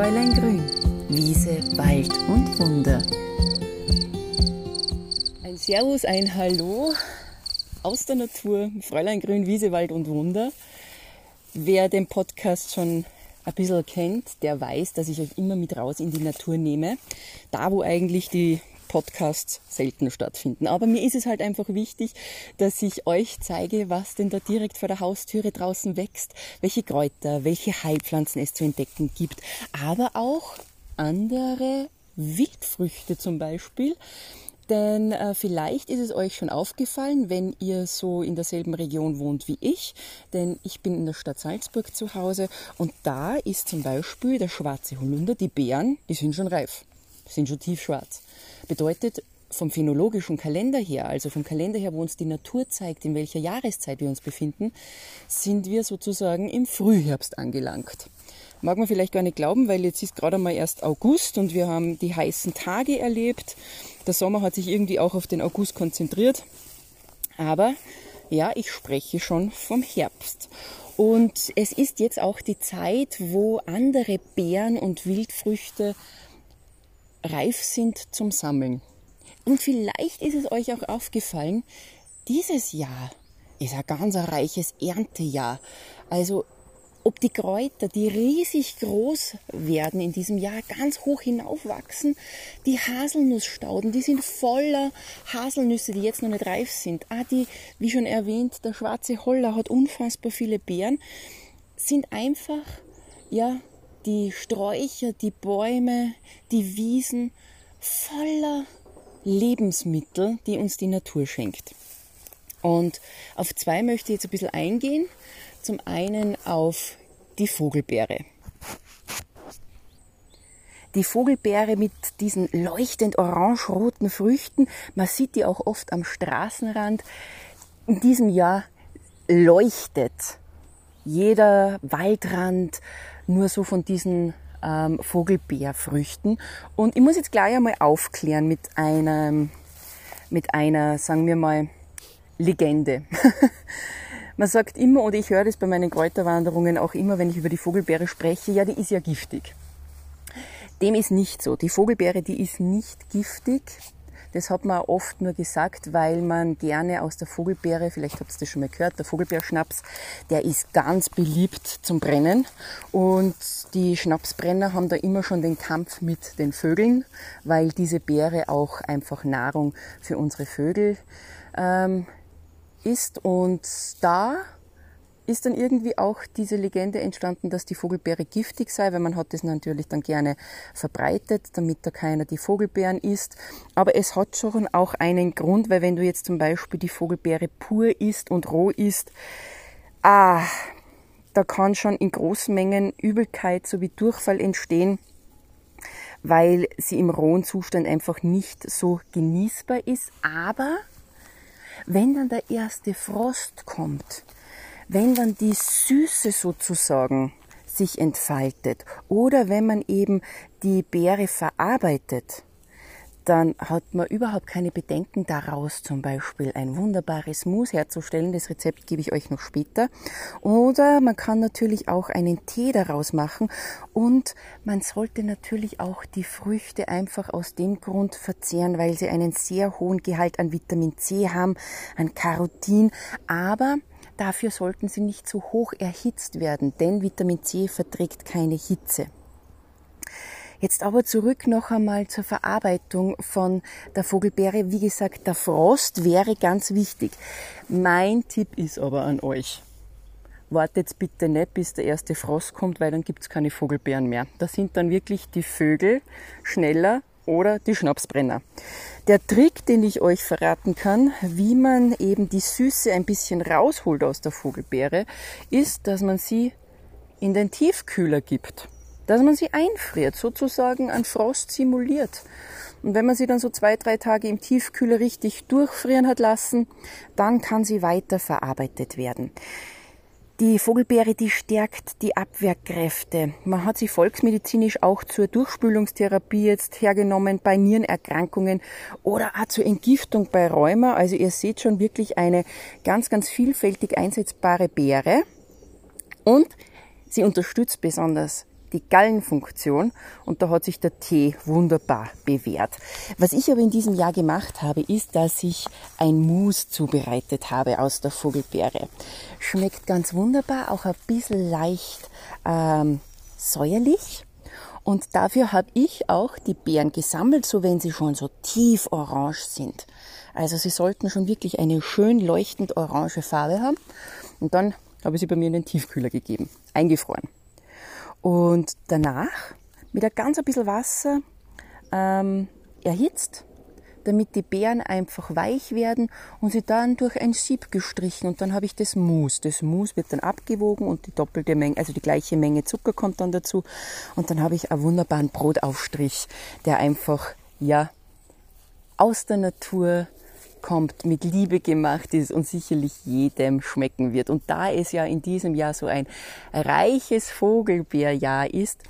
Fräulein Grün, Wiese, Wald und Wunder. Ein Servus, ein Hallo aus der Natur, Fräulein Grün, Wiese, Wald und Wunder. Wer den Podcast schon ein bisschen kennt, der weiß, dass ich euch immer mit raus in die Natur nehme. Da, wo eigentlich die Podcasts selten stattfinden. Aber mir ist es halt einfach wichtig, dass ich euch zeige, was denn da direkt vor der Haustüre draußen wächst, welche Kräuter, welche Heilpflanzen es zu entdecken gibt, aber auch andere Wildfrüchte zum Beispiel. Denn äh, vielleicht ist es euch schon aufgefallen, wenn ihr so in derselben Region wohnt wie ich. Denn ich bin in der Stadt Salzburg zu Hause und da ist zum Beispiel der schwarze Holunder, die Beeren, die sind schon reif, sind schon tiefschwarz. Bedeutet, vom phänologischen Kalender her, also vom Kalender her, wo uns die Natur zeigt, in welcher Jahreszeit wir uns befinden, sind wir sozusagen im Frühherbst angelangt. Mag man vielleicht gar nicht glauben, weil jetzt ist gerade mal erst August und wir haben die heißen Tage erlebt. Der Sommer hat sich irgendwie auch auf den August konzentriert. Aber ja, ich spreche schon vom Herbst. Und es ist jetzt auch die Zeit, wo andere Beeren und Wildfrüchte reif sind zum Sammeln. Und vielleicht ist es euch auch aufgefallen, dieses Jahr ist ein ganz reiches Erntejahr. Also ob die Kräuter, die riesig groß werden in diesem Jahr, ganz hoch hinaufwachsen. Die Haselnussstauden, die sind voller Haselnüsse, die jetzt noch nicht reif sind. Ah, die, wie schon erwähnt, der schwarze Holler hat unfassbar viele Beeren, sind einfach, ja, die Sträucher, die Bäume, die Wiesen voller Lebensmittel, die uns die Natur schenkt. Und auf zwei möchte ich jetzt ein bisschen eingehen. Zum einen auf die Vogelbeere. Die Vogelbeere mit diesen leuchtend orange-roten Früchten, man sieht die auch oft am Straßenrand. In diesem Jahr leuchtet jeder Waldrand, nur so von diesen ähm, Vogelbeerfrüchten. Und ich muss jetzt gleich einmal aufklären mit einem, mit einer, sagen wir mal, Legende. Man sagt immer, oder ich höre das bei meinen Kräuterwanderungen auch immer, wenn ich über die Vogelbeere spreche, ja, die ist ja giftig. Dem ist nicht so. Die Vogelbeere, die ist nicht giftig. Das hat man oft nur gesagt, weil man gerne aus der Vogelbeere, vielleicht habt ihr das schon mal gehört, der Vogelbeerschnaps, der ist ganz beliebt zum Brennen. Und die Schnapsbrenner haben da immer schon den Kampf mit den Vögeln, weil diese Beere auch einfach Nahrung für unsere Vögel ähm, ist. Und da ist dann irgendwie auch diese Legende entstanden, dass die Vogelbeere giftig sei, weil man hat das natürlich dann gerne verbreitet, damit da keiner die Vogelbeeren isst. Aber es hat schon auch einen Grund, weil wenn du jetzt zum Beispiel die Vogelbeere pur isst und roh isst, ah, da kann schon in großen Mengen Übelkeit sowie Durchfall entstehen, weil sie im rohen Zustand einfach nicht so genießbar ist. Aber wenn dann der erste Frost kommt, wenn dann die Süße sozusagen sich entfaltet oder wenn man eben die Beere verarbeitet, dann hat man überhaupt keine Bedenken daraus, zum Beispiel ein wunderbares Mousse herzustellen. Das Rezept gebe ich euch noch später. Oder man kann natürlich auch einen Tee daraus machen. Und man sollte natürlich auch die Früchte einfach aus dem Grund verzehren, weil sie einen sehr hohen Gehalt an Vitamin C haben, an Carotin. Aber Dafür sollten sie nicht zu hoch erhitzt werden, denn Vitamin C verträgt keine Hitze. Jetzt aber zurück noch einmal zur Verarbeitung von der Vogelbeere. Wie gesagt, der Frost wäre ganz wichtig. Mein Tipp ist aber an euch. Wartet bitte nicht, bis der erste Frost kommt, weil dann gibt's keine Vogelbeeren mehr. Da sind dann wirklich die Vögel schneller oder die Schnapsbrenner. Der Trick, den ich euch verraten kann, wie man eben die Süße ein bisschen rausholt aus der Vogelbeere, ist, dass man sie in den Tiefkühler gibt. Dass man sie einfriert, sozusagen an Frost simuliert. Und wenn man sie dann so zwei, drei Tage im Tiefkühler richtig durchfrieren hat lassen, dann kann sie weiter verarbeitet werden. Die Vogelbeere, die stärkt die Abwehrkräfte. Man hat sie volksmedizinisch auch zur Durchspülungstherapie jetzt hergenommen bei Nierenerkrankungen oder auch zur Entgiftung bei Rheuma. Also ihr seht schon wirklich eine ganz, ganz vielfältig einsetzbare Beere. Und sie unterstützt besonders die Gallenfunktion und da hat sich der Tee wunderbar bewährt. Was ich aber in diesem Jahr gemacht habe, ist, dass ich ein Mousse zubereitet habe aus der Vogelbeere. Schmeckt ganz wunderbar, auch ein bisschen leicht ähm, säuerlich. Und dafür habe ich auch die Beeren gesammelt, so wenn sie schon so tief orange sind. Also sie sollten schon wirklich eine schön leuchtend orange Farbe haben. Und dann habe ich sie bei mir in den Tiefkühler gegeben, eingefroren. Und danach mit ein ganz ein bisschen Wasser ähm, erhitzt, damit die Beeren einfach weich werden und sie dann durch ein Sieb gestrichen und dann habe ich das Mousse. Das Mousse wird dann abgewogen und die doppelte Menge, also die gleiche Menge Zucker kommt dann dazu und dann habe ich einen wunderbaren Brotaufstrich, der einfach, ja, aus der Natur kommt, mit Liebe gemacht ist und sicherlich jedem schmecken wird. Und da es ja in diesem Jahr so ein reiches Vogelbeerjahr ist,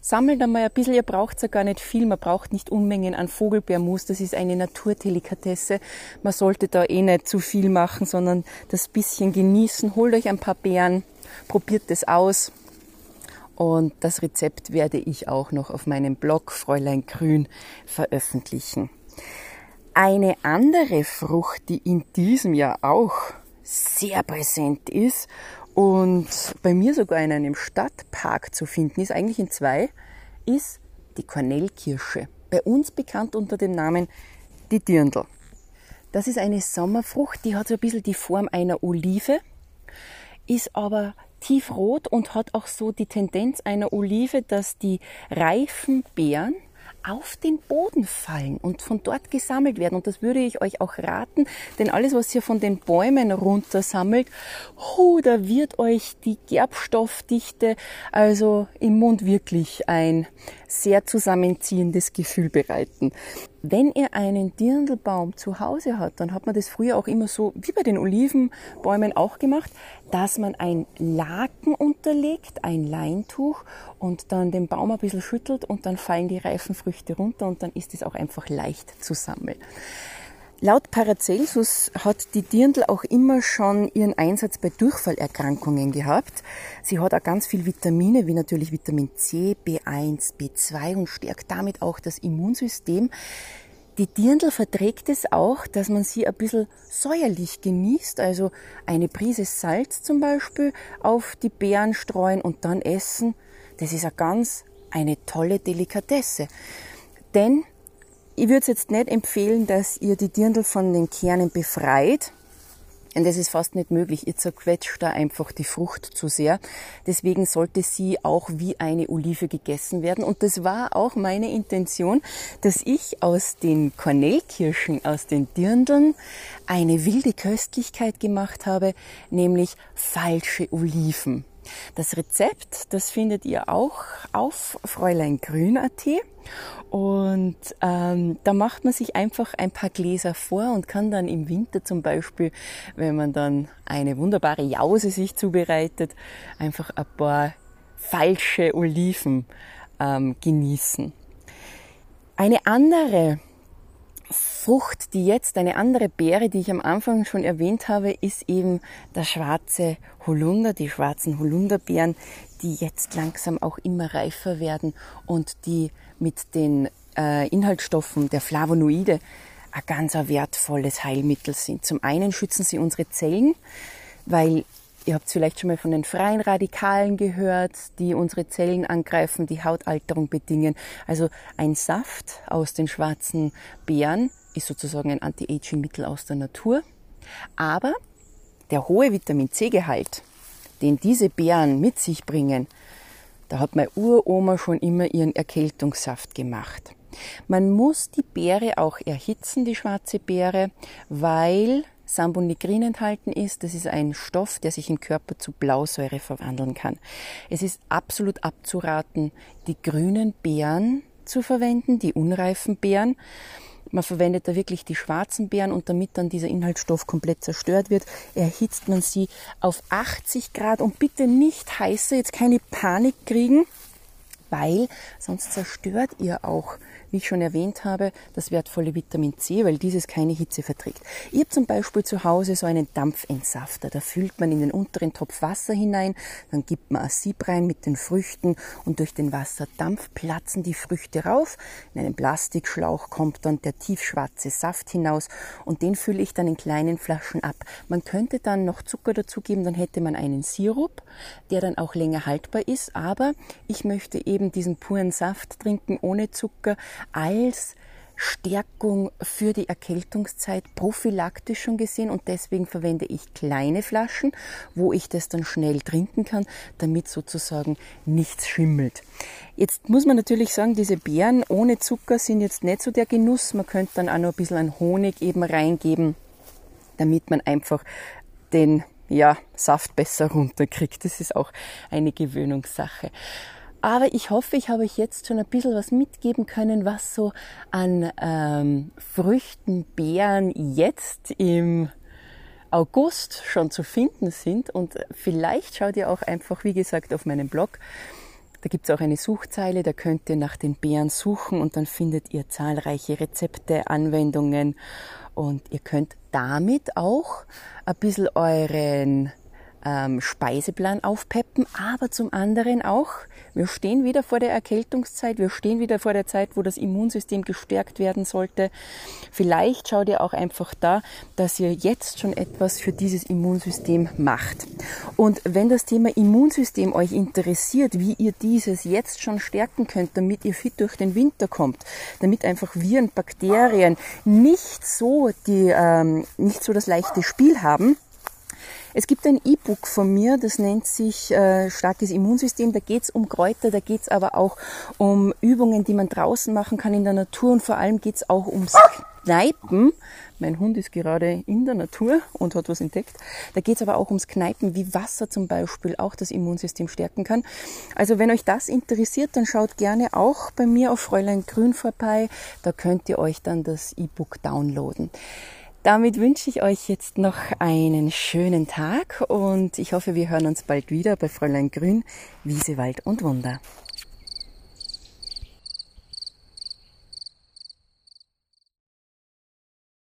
sammelt einmal ein bisschen, ihr braucht ja gar nicht viel, man braucht nicht Unmengen an Vogelbeermus, das ist eine Naturdelikatesse. Man sollte da eh nicht zu viel machen, sondern das bisschen genießen. Holt euch ein paar Beeren, probiert das aus. Und das Rezept werde ich auch noch auf meinem Blog Fräulein Grün veröffentlichen. Eine andere Frucht, die in diesem Jahr auch sehr präsent ist und bei mir sogar in einem Stadtpark zu finden ist, eigentlich in zwei, ist die Kornellkirsche. Bei uns bekannt unter dem Namen die Dirndl. Das ist eine Sommerfrucht, die hat so ein bisschen die Form einer Olive, ist aber tiefrot und hat auch so die Tendenz einer Olive, dass die reifen Beeren auf den Boden fallen und von dort gesammelt werden. Und das würde ich euch auch raten, denn alles, was ihr von den Bäumen runter sammelt, oh, da wird euch die Gerbstoffdichte also im Mund wirklich ein sehr zusammenziehendes Gefühl bereiten. Wenn ihr einen Dirndlbaum zu Hause hat, dann hat man das früher auch immer so, wie bei den Olivenbäumen auch gemacht, dass man ein Laken unterlegt, ein Leintuch und dann den Baum ein bisschen schüttelt und dann fallen die reifen Früchte runter und dann ist es auch einfach leicht zu sammeln. Laut Paracelsus hat die Dirndl auch immer schon ihren Einsatz bei Durchfallerkrankungen gehabt. Sie hat auch ganz viel Vitamine, wie natürlich Vitamin C, B1, B2 und stärkt damit auch das Immunsystem. Die Dirndl verträgt es auch, dass man sie ein bisschen säuerlich genießt, also eine Prise Salz zum Beispiel auf die Beeren streuen und dann essen. Das ist eine ganz eine tolle Delikatesse. Denn ich würde es jetzt nicht empfehlen, dass ihr die Dirndl von den Kernen befreit. Denn das ist fast nicht möglich. Ihr zerquetscht da einfach die Frucht zu sehr. Deswegen sollte sie auch wie eine Olive gegessen werden. Und das war auch meine Intention, dass ich aus den Kornellkirschen, aus den Dirndeln eine wilde Köstlichkeit gemacht habe, nämlich falsche Oliven. Das Rezept, das findet ihr auch auf fräuleingrün.at und ähm, da macht man sich einfach ein paar Gläser vor und kann dann im Winter zum Beispiel, wenn man dann eine wunderbare Jause sich zubereitet, einfach ein paar falsche Oliven ähm, genießen. Eine andere Frucht, die jetzt eine andere Beere, die ich am Anfang schon erwähnt habe, ist eben der schwarze Holunder, die schwarzen Holunderbeeren, die jetzt langsam auch immer reifer werden und die mit den äh, Inhaltsstoffen der Flavonoide ein ganz wertvolles Heilmittel sind. Zum einen schützen sie unsere Zellen, weil Ihr habt vielleicht schon mal von den freien Radikalen gehört, die unsere Zellen angreifen, die Hautalterung bedingen. Also ein Saft aus den schwarzen Beeren ist sozusagen ein Anti-Aging-Mittel aus der Natur. Aber der hohe Vitamin C-Gehalt, den diese Beeren mit sich bringen, da hat meine Uroma schon immer ihren Erkältungssaft gemacht. Man muss die Beere auch erhitzen, die schwarze Beere, weil Sambonigrin enthalten ist. Das ist ein Stoff, der sich im Körper zu Blausäure verwandeln kann. Es ist absolut abzuraten, die grünen Beeren zu verwenden, die unreifen Beeren. Man verwendet da wirklich die schwarzen Beeren und damit dann dieser Inhaltsstoff komplett zerstört wird, erhitzt man sie auf 80 Grad und bitte nicht heißer, jetzt keine Panik kriegen, weil sonst zerstört ihr auch wie ich schon erwähnt habe, das wertvolle Vitamin C, weil dieses keine Hitze verträgt. Ich habe zum Beispiel zu Hause so einen Dampfentsafter. Da füllt man in den unteren Topf Wasser hinein, dann gibt man ein Sieb rein mit den Früchten und durch den Wasserdampf platzen die Früchte rauf. In einem Plastikschlauch kommt dann der tiefschwarze Saft hinaus und den fülle ich dann in kleinen Flaschen ab. Man könnte dann noch Zucker dazugeben, dann hätte man einen Sirup, der dann auch länger haltbar ist, aber ich möchte eben diesen puren Saft trinken ohne Zucker als Stärkung für die Erkältungszeit prophylaktisch schon gesehen und deswegen verwende ich kleine Flaschen, wo ich das dann schnell trinken kann, damit sozusagen nichts schimmelt. Jetzt muss man natürlich sagen, diese Beeren ohne Zucker sind jetzt nicht so der Genuss. Man könnte dann auch noch ein bisschen an Honig eben reingeben, damit man einfach den ja, Saft besser runterkriegt. Das ist auch eine Gewöhnungssache. Aber ich hoffe, ich habe euch jetzt schon ein bisschen was mitgeben können, was so an ähm, Früchten, Beeren jetzt im August schon zu finden sind. Und vielleicht schaut ihr auch einfach, wie gesagt, auf meinem Blog. Da gibt es auch eine Suchzeile, da könnt ihr nach den Beeren suchen und dann findet ihr zahlreiche Rezepte, Anwendungen und ihr könnt damit auch ein bisschen euren ähm, Speiseplan aufpeppen, aber zum anderen auch, wir stehen wieder vor der Erkältungszeit, wir stehen wieder vor der Zeit, wo das Immunsystem gestärkt werden sollte. Vielleicht schaut ihr auch einfach da, dass ihr jetzt schon etwas für dieses Immunsystem macht. Und wenn das Thema Immunsystem euch interessiert, wie ihr dieses jetzt schon stärken könnt, damit ihr fit durch den Winter kommt, damit einfach Viren, Bakterien nicht so die, ähm, nicht so das leichte Spiel haben, es gibt ein E-Book von mir, das nennt sich äh, Starkes Immunsystem. Da geht es um Kräuter, da geht es aber auch um Übungen, die man draußen machen kann in der Natur und vor allem geht es auch ums Kneipen. Mein Hund ist gerade in der Natur und hat was entdeckt. Da geht es aber auch ums Kneipen, wie Wasser zum Beispiel auch das Immunsystem stärken kann. Also wenn euch das interessiert, dann schaut gerne auch bei mir auf Fräulein Grün vorbei. Da könnt ihr euch dann das E-Book downloaden. Damit wünsche ich euch jetzt noch einen schönen Tag und ich hoffe, wir hören uns bald wieder bei Fräulein Grün, Wiese, Wald und Wunder.